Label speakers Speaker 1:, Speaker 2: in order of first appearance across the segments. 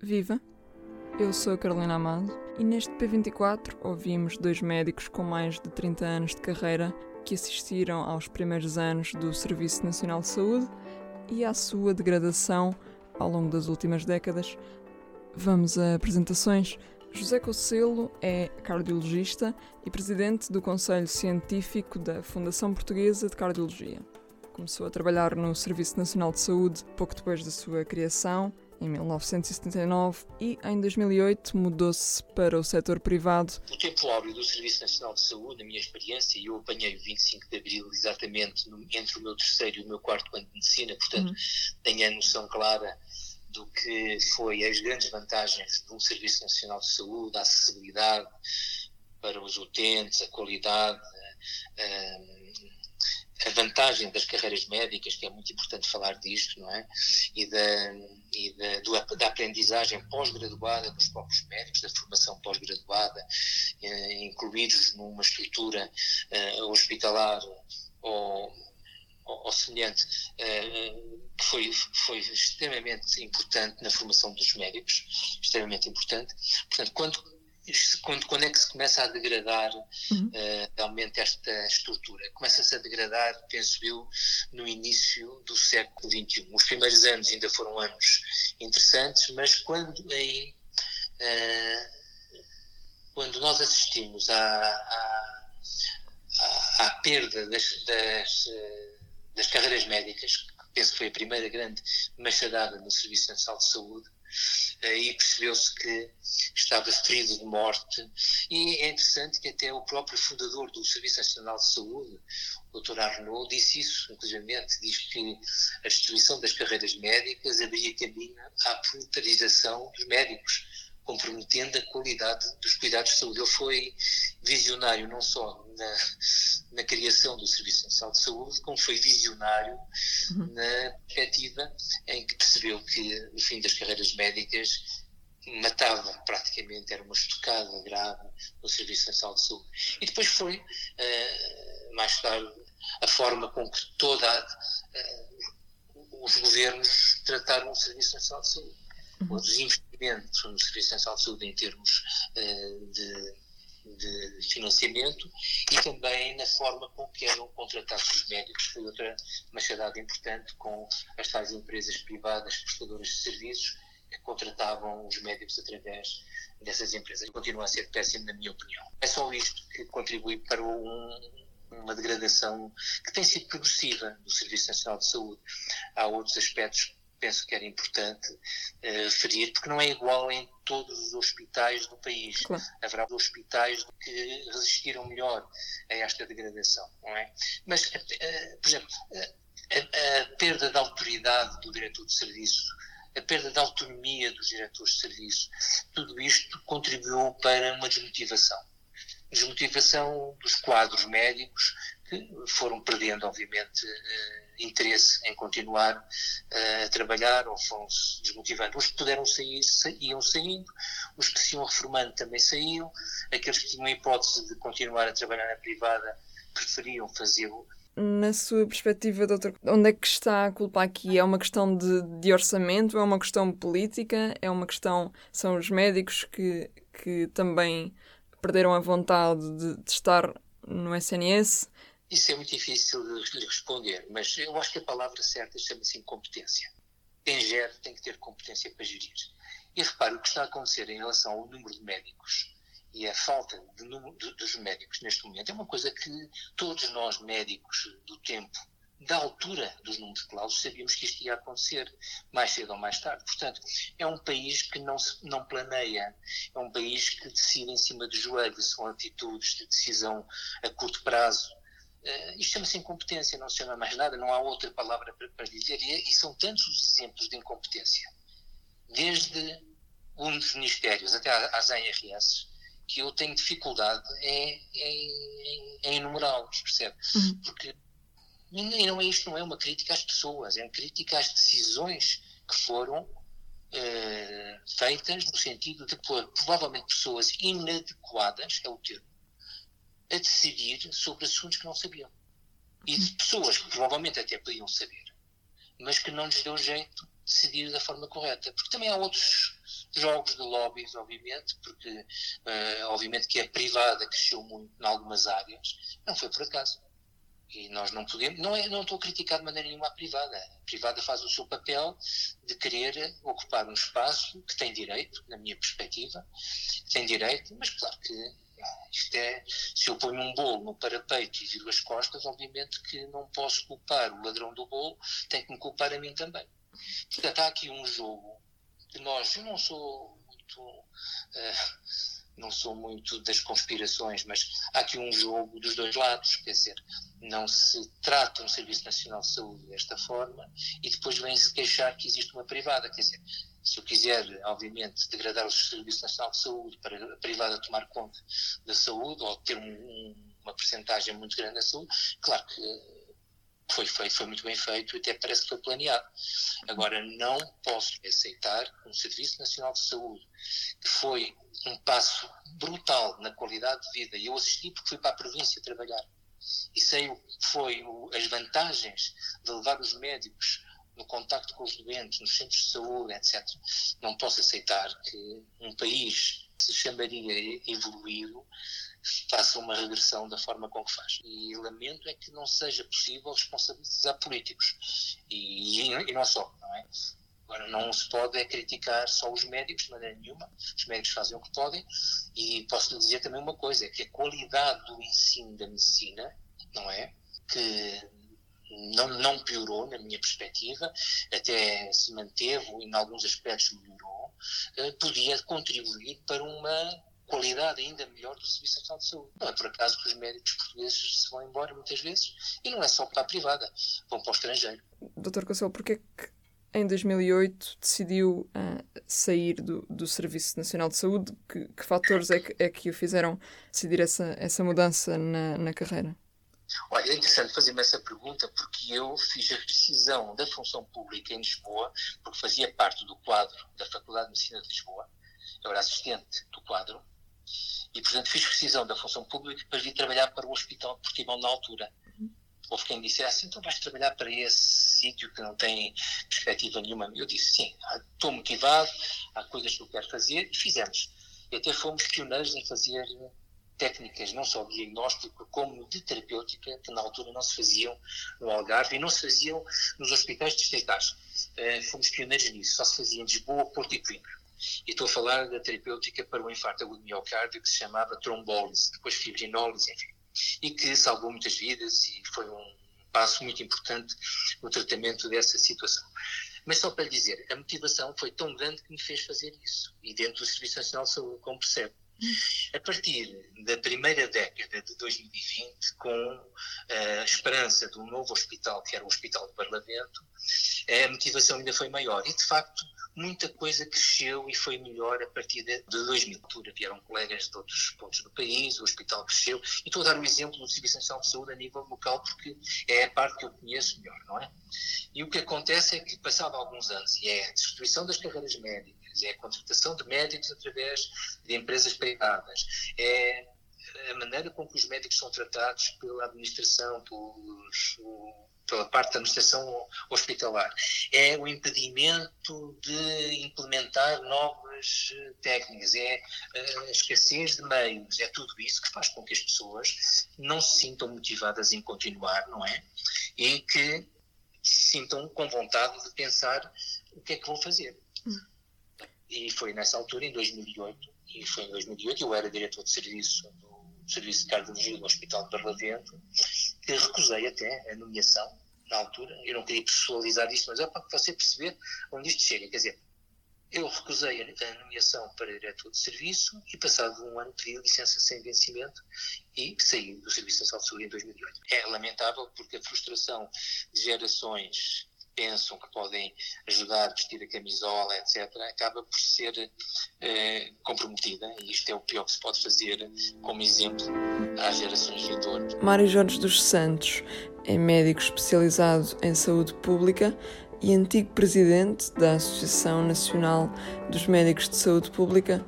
Speaker 1: Viva! Eu sou a Carolina Amado e neste P24 ouvimos dois médicos com mais de 30 anos de carreira que assistiram aos primeiros anos do Serviço Nacional de Saúde e à sua degradação ao longo das últimas décadas. Vamos a apresentações. José Cocelo é cardiologista e presidente do Conselho Científico da Fundação Portuguesa de Cardiologia. Começou a trabalhar no Serviço Nacional de Saúde pouco depois da sua criação em 1979 e em 2008 mudou-se para o setor privado.
Speaker 2: O tempo áureo do Serviço Nacional de Saúde, na minha experiência, eu apanhei o 25 de Abril exatamente no, entre o meu terceiro e o meu quarto ano de medicina, portanto uhum. tenho a noção clara do que foi as grandes vantagens de um Serviço Nacional de Saúde, a acessibilidade para os utentes, a qualidade, a, a vantagem das carreiras médicas, que é muito importante falar disto, não é? E da, e da, do, da aprendizagem pós-graduada dos próprios médicos, da formação pós-graduada, eh, incluídos numa estrutura eh, hospitalar ou, ou, ou semelhante, eh, que foi, foi extremamente importante na formação dos médicos, extremamente importante. Portanto, quando quando, quando é que se começa a degradar uhum. uh, realmente esta estrutura? Começa-se a degradar, penso eu, no início do século XXI. Os primeiros anos ainda foram anos interessantes, mas quando aí uh, quando nós assistimos à, à, à, à perda das, das, eh, das carreiras médicas, que penso que foi a primeira grande machadada no Serviço Nacional de Saúde, e percebeu-se que estava ferido de morte. E é interessante que até o próprio fundador do Serviço Nacional de Saúde, o Dr. Arnaud, disse isso, inclusive, diz que a destruição das carreiras médicas abria caminho à proletarização dos médicos comprometendo a qualidade dos cuidados de saúde. Ele foi visionário não só na, na criação do Serviço Nacional de Saúde, como foi visionário uhum. na perspectiva em que percebeu que o fim das carreiras médicas matava praticamente, era uma estocada grave no Serviço Nacional de Saúde. E depois foi, uh, mais tarde, a forma com que toda uh, os governos trataram o Serviço Nacional de Saúde uhum. os investimentos no Serviço Nacional de Saúde em termos uh, de, de, financiamento e também na forma com que eram contratados os médicos, foi outra machadada importante com as tais empresas privadas prestadoras de serviços que contratavam os médicos através dessas empresas. Continua a ser péssimo, na minha opinião. É só isto que contribui para um, uma degradação que tem sido progressiva do Serviço Nacional de Saúde. Há outros aspectos penso que era importante uh, referir, porque não é igual em todos os hospitais do país. Claro. Haverá hospitais que resistiram melhor a esta degradação, não é? Mas, uh, por exemplo, uh, a, a, perda da autoridade do diretor de serviço, a perda da autonomia dos diretores de serviço, tudo isto contribuiu para uma desmotivação. Desmotivação dos quadros médicos que foram perdendo, obviamente, interesse em continuar uh, a trabalhar ou foram-se desmotivando. Os que puderam sair, sa iam saindo, os que se iam reformando também saíam, aqueles que tinham a hipótese de continuar a trabalhar na privada preferiam fazê-lo.
Speaker 1: Na sua perspectiva, doutor, onde é que está a culpa aqui? É uma questão de, de orçamento? É uma questão política? É uma questão. São os médicos que, que também perderam a vontade de, de estar no SNS?
Speaker 2: Isso é muito difícil de lhe responder, mas eu acho que a palavra certa chama-se incompetência. Quem gera tem que ter competência para gerir. E repare, o que está a acontecer em relação ao número de médicos e a falta de número de, dos médicos neste momento é uma coisa que todos nós, médicos do tempo, da altura dos números clausos, sabíamos que isto ia acontecer mais cedo ou mais tarde. Portanto, é um país que não, se, não planeia, é um país que decide em cima de joelhos, são atitudes de decisão a curto prazo, Uh, isto chama-se incompetência, não se chama mais nada, não há outra palavra para, para dizer, e, e, são tantos os exemplos de incompetência, desde um dos ministérios até às ARS, que eu tenho dificuldade em, em, em enumerá-los, percebe? Uhum. Porque e não é isto, não é uma crítica às pessoas, é uma crítica às decisões que foram uh, feitas no sentido de pôr provavelmente pessoas inadequadas, é o termo, a decidir sobre assuntos que não sabiam. E de pessoas que provavelmente até podiam saber, mas que não lhes deu jeito de decidir da forma correta. Porque também há outros, jogos de lobbies, obviamente, porque uh, obviamente que a privada cresceu muito em algumas áreas, não foi por acaso. E nós não podemos, não, é, não estou a criticar de maneira nenhuma a privada. A privada faz o seu papel de querer ocupar um espaço que tem direito, na minha perspectiva, tem direito, mas claro que isto é, se eu ponho um bolo no parapeito e viro as costas, obviamente que não posso culpar o ladrão do bolo, tem que me culpar a mim também. Portanto, há aqui um jogo que nós, eu não sou muito. Uh, não sou muito das conspirações, mas há aqui um jogo dos dois lados, quer dizer, não se trata um Serviço Nacional de Saúde desta forma e depois vem-se queixar que existe uma privada, quer dizer, se eu quiser, obviamente, degradar o Serviço Nacional de Saúde para a privada tomar conta da saúde ou ter um, um, uma percentagem muito grande da saúde, claro que foi feito, foi muito bem feito e até parece que foi planeado. Agora, não posso aceitar um Serviço Nacional de Saúde que foi um passo brutal na qualidade de vida. E eu assisti porque fui para a província trabalhar. E sei o que foi o, as vantagens de levar os médicos no contacto com os doentes, nos centros de saúde, etc. Não posso aceitar que um país se chamaria evoluído faça uma regressão da forma com que faz. E lamento é que não seja possível responsabilizar políticos. E, e não só, não é? Agora, não se pode é criticar só os médicos de maneira nenhuma. Os médicos fazem o que podem. E posso lhe dizer também uma coisa: é que a qualidade do ensino da medicina, não é? Que não, não piorou, na minha perspectiva, até se manteve em alguns aspectos, melhorou, eh, podia contribuir para uma qualidade ainda melhor do Serviço Nacional de Saúde. Não é por acaso que os médicos portugueses se vão embora muitas vezes, e não é só para a privada, vão para o estrangeiro.
Speaker 1: Doutor Consuelo, porquê que em 2008 decidiu uh, sair do, do Serviço Nacional de Saúde? Que, que fatores é que, é que o fizeram decidir essa, essa mudança na, na carreira?
Speaker 2: Olha, é interessante fazer-me essa pergunta porque eu fiz a decisão da função pública em Lisboa, porque fazia parte do quadro da Faculdade de Medicina de Lisboa, eu era assistente do quadro, e, portanto, fiz rescisão da função pública para vir trabalhar para o Hospital de Portimão na altura. Uhum. Houve quem dissesse, então vais trabalhar para esse sítio que não tem perspectiva nenhuma. Eu disse, sim, estou motivado, há coisas que eu quero fazer, e fizemos. E até fomos pioneiros em fazer técnicas, não só diagnóstico, como de terapêutica, que na altura não se faziam no Algarve e não se faziam nos hospitais distritais. Uh, fomos pioneiros nisso, só se fazia em Lisboa, Porto e Coimbra. E estou a falar da terapêutica para o infarto agudo miocárdio, que se chamava trombólise, depois fibrinólise, enfim. E que salvou muitas vidas e foi um passo muito importante no tratamento dessa situação. Mas só para dizer, a motivação foi tão grande que me fez fazer isso. E dentro do Serviço Nacional de Saúde, como percebe. A partir da primeira década de 2020, com a esperança de um novo hospital, que era o Hospital de Barlavento, a motivação ainda foi maior. E, de facto, muita coisa cresceu e foi melhor a partir de, 2000. altura vieram colegas de outros pontos do país, o hospital cresceu, e estou a dar o exemplo do Serviço Nacional de Saúde a nível local porque é a parte que eu conheço melhor, não é? E o que acontece é que, passado alguns anos, e é a destruição das carreiras médicas, é a contratação de médicos através de empresas privadas, é a maneira com que os médicos são tratados pela administração, pelos pela parte da administração hospitalar, é o impedimento de implementar novas eh, técnicas, é eh, a escassez de meios, é tudo isso que faz com que as pessoas não se sintam motivadas em continuar, não é? E que se sintam com vontade de pensar o que é que vão fazer. Hum. E foi nessa altura, em 2008, e foi em 2008, eu era diretor de serviço do Serviço de Cardiologia do Hospital de Barlavento, que recusei até a nomeação na altura. Eu não queria pessoalizar isso, mas é para você perceber onde isto chega. Quer dizer, eu recusei a nomeação para diretor de serviço e, passado um ano, pedi licença sem vencimento e saí do Serviço Nacional de Saúde em 2008. É lamentável porque a frustração de gerações pensam que podem ajudar a vestir a camisola, etc., acaba por ser eh, comprometida. E isto é o pior que se pode fazer como exemplo às gerações vindouras.
Speaker 1: Mário Jorge dos Santos é médico especializado em saúde pública e antigo presidente da Associação Nacional dos Médicos de Saúde Pública.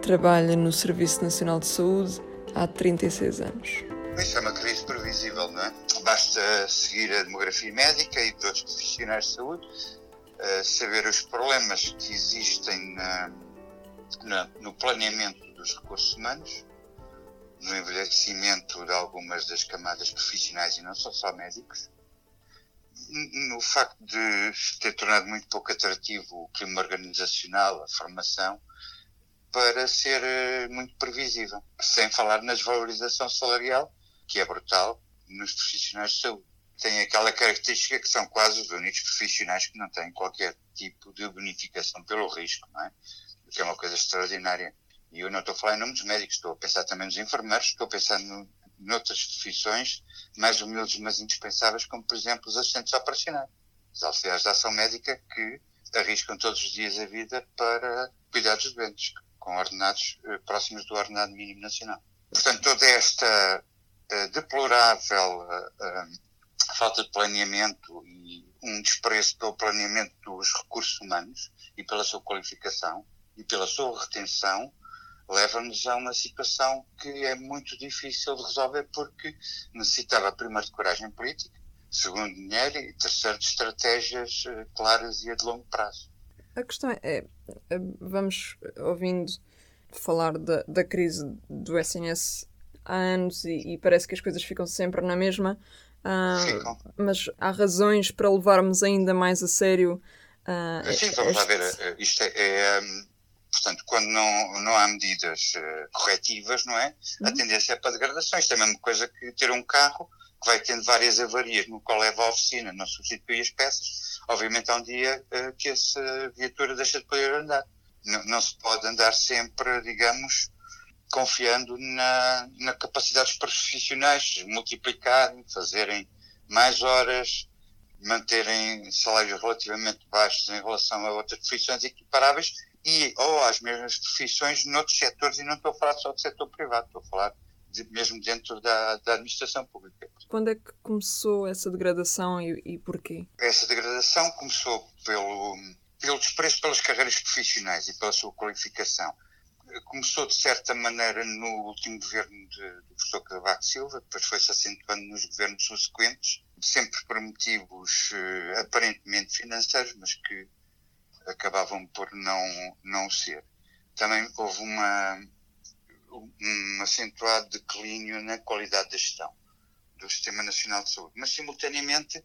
Speaker 1: Trabalha no Serviço Nacional de Saúde há 36 anos.
Speaker 3: Isso é uma crise previsível, não é? Basta seguir a demografia médica e de outros profissionais de saúde, uh, saber os problemas que existem na, na, no planeamento dos recursos humanos, no envelhecimento de algumas das camadas profissionais e não só só médicos, no facto de se ter tornado muito pouco atrativo o clima organizacional, a formação, para ser eh, muito previsível. Sem falar na desvalorização salarial, que é brutal nos profissionais de saúde. Tem aquela característica que são quase os únicos profissionais que não têm qualquer tipo de bonificação pelo risco, não é? O que é uma coisa extraordinária. E eu não estou a falar em nome dos médicos, estou a pensar também nos enfermeiros, estou a pensar no, noutras profissões mais humildes, mas indispensáveis, como por exemplo os assistentes operacionais, os auxiliares de ação médica que arriscam todos os dias a vida para cuidar dos doentes, com ordenados eh, próximos do ordenado mínimo nacional. Portanto, toda esta deplorável uh, falta de planeamento e um desprezo pelo planeamento dos recursos humanos e pela sua qualificação e pela sua retenção leva-nos a uma situação que é muito difícil de resolver porque necessitava primeiro de coragem política, segundo dinheiro e terceiro de estratégias eh, claras e a de longo prazo.
Speaker 1: A questão é, é vamos ouvindo falar da, da crise do SNS há anos e, e, parece que as coisas ficam sempre na mesma, uh, mas há razões para levarmos ainda mais a sério.
Speaker 3: Uh, Sim, vamos este... lá ver. Eh, isto é, é um Portanto, quando não, não há medidas uh, corretivas, não é? Uhum. A tendência é para degradação. Isto é a mesma coisa que ter um carro que vai tendo várias avarias no qual leva à oficina, não substitui as peças. Obviamente há um dia uh, que essa viatura deixa de poder andar. Não, não, se pode andar sempre, digamos, confiando na, na capacidade dos profissionais multiplicarem, fazerem mais horas, manterem salários relativamente baixos em relação a outras profissões equiparáveis e ou às mesmas profissões noutros setores, e não estou a falar só do setor privado, estou a falar de, mesmo dentro da, da, administração pública.
Speaker 1: Quando é que começou essa degradação e, e porquê?
Speaker 3: Essa degradação começou pelo, pelo desprezo pelas carreiras profissionais e pela sua qualificação. Começou, de certa maneira, no último governo de, do professor Cavaco Silva, depois foi-se acentuando nos governos subsequentes, sempre por motivos uh, aparentemente financeiros, mas que acabavam por não, não ser. Também houve uma, um acentuado declínio na qualidade da gestão do Sistema Nacional de Saúde, mas simultaneamente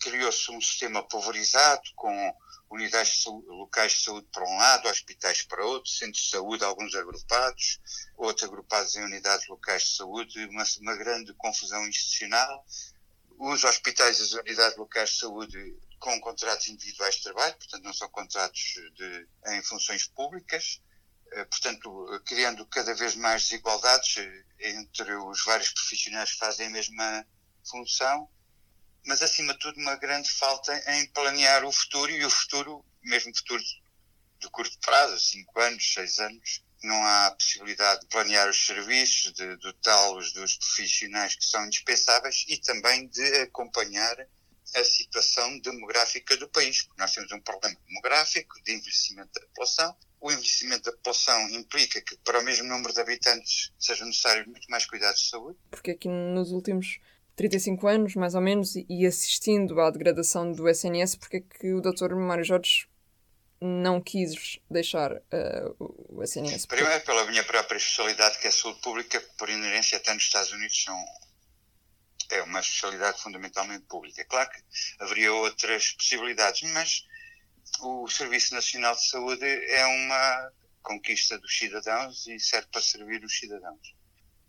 Speaker 3: criou-se um sistema pulverizado com unidades locais de saúde para um lado, hospitais para outro, centros de saúde, alguns agrupados, outros agrupados em unidades locais de saúde, uma, uma grande confusão institucional. Os hospitais e as unidades locais de saúde com contratos individuais de trabalho, portanto não são contratos de, em funções públicas, eh, portanto criando cada vez mais desigualdades eh, entre os vários profissionais que fazem a mesma função, mas acima de tudo uma grande falta em planear o futuro e o futuro, mesmo futuro de curto prazo, 5 anos, 6 anos, não há possibilidade de planear os serviços, de dotá-los dos profissionais que são indispensáveis e também de acompanhar a situação demográfica do país, nós temos um problema demográfico de envelhecimento da população. O envelhecimento da população implica que, para o mesmo número de habitantes, sejam necessários muito mais cuidados de saúde.
Speaker 1: Porque aqui nos últimos 35 anos, mais ou menos, e assistindo à degradação do SNS, porque é que o Dr. Mário Jorge não quis deixar uh, o SNS?
Speaker 3: Primeiro, pela minha própria especialidade, que é a saúde pública, por inerência até nos Estados Unidos são é uma especialidade fundamentalmente pública. Claro que haveria outras possibilidades, mas o Serviço Nacional de Saúde é uma conquista dos cidadãos e serve para servir os cidadãos.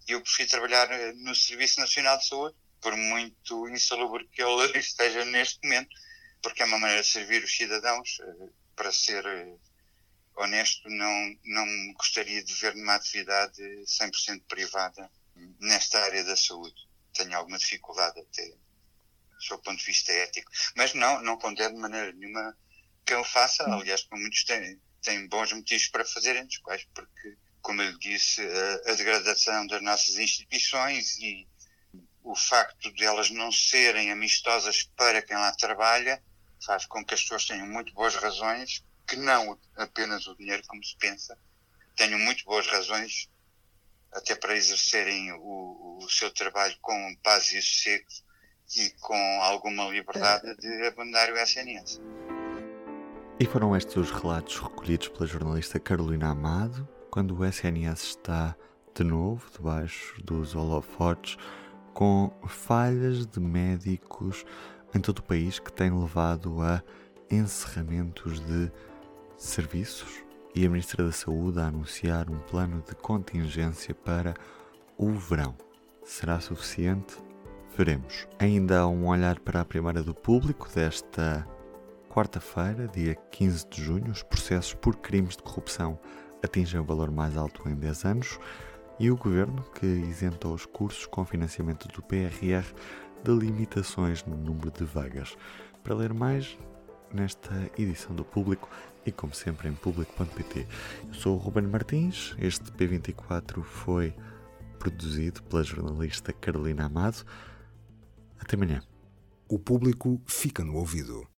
Speaker 3: Eu prefiro trabalhar eh, no Serviço Nacional de Saúde, por muito insalubre que ele esteja neste momento, porque é uma maneira de servir os cidadãos. Eh, para ser eh, honesto, não, não gostaria de ver numa atividade 100% privada nesta área da saúde tenho alguma dificuldade até do seu ponto de vista ético. Mas não, não condeno de maneira nenhuma que eu faça, aliás, como muitos têm, têm bons motivos para fazerem, dos quais, porque, como eu disse, a, a degradação das nossas instituições e o facto de elas não serem amistosas para quem lá trabalha faz com que as pessoas tenham muito boas razões, que não apenas o dinheiro, como se pensa, tenham muito boas razões até para exercerem o, o seu trabalho com paz e sossego e com alguma liberdade de abandonar o SNS.
Speaker 4: E foram estes os relatos recolhidos pela jornalista Carolina Amado, quando o SNS está de novo debaixo dos holofotes, com falhas de médicos em todo o país que têm levado a encerramentos de serviços e a Ministra da Saúde a anunciar um plano de contingência para o verão. Será suficiente? Veremos. Ainda há um olhar para a primeira do público desta quarta-feira, dia 15 de junho. Os processos por crimes de corrupção atingem o valor mais alto em 10 anos e o governo, que isentou os cursos com financiamento do PRR de limitações no número de vagas. Para ler mais, nesta edição do Público e, como sempre, em público.pt. Eu sou o Ruben Martins, este P24 foi produzido pela jornalista Carolina Amado. Até amanhã.
Speaker 5: O público fica no ouvido.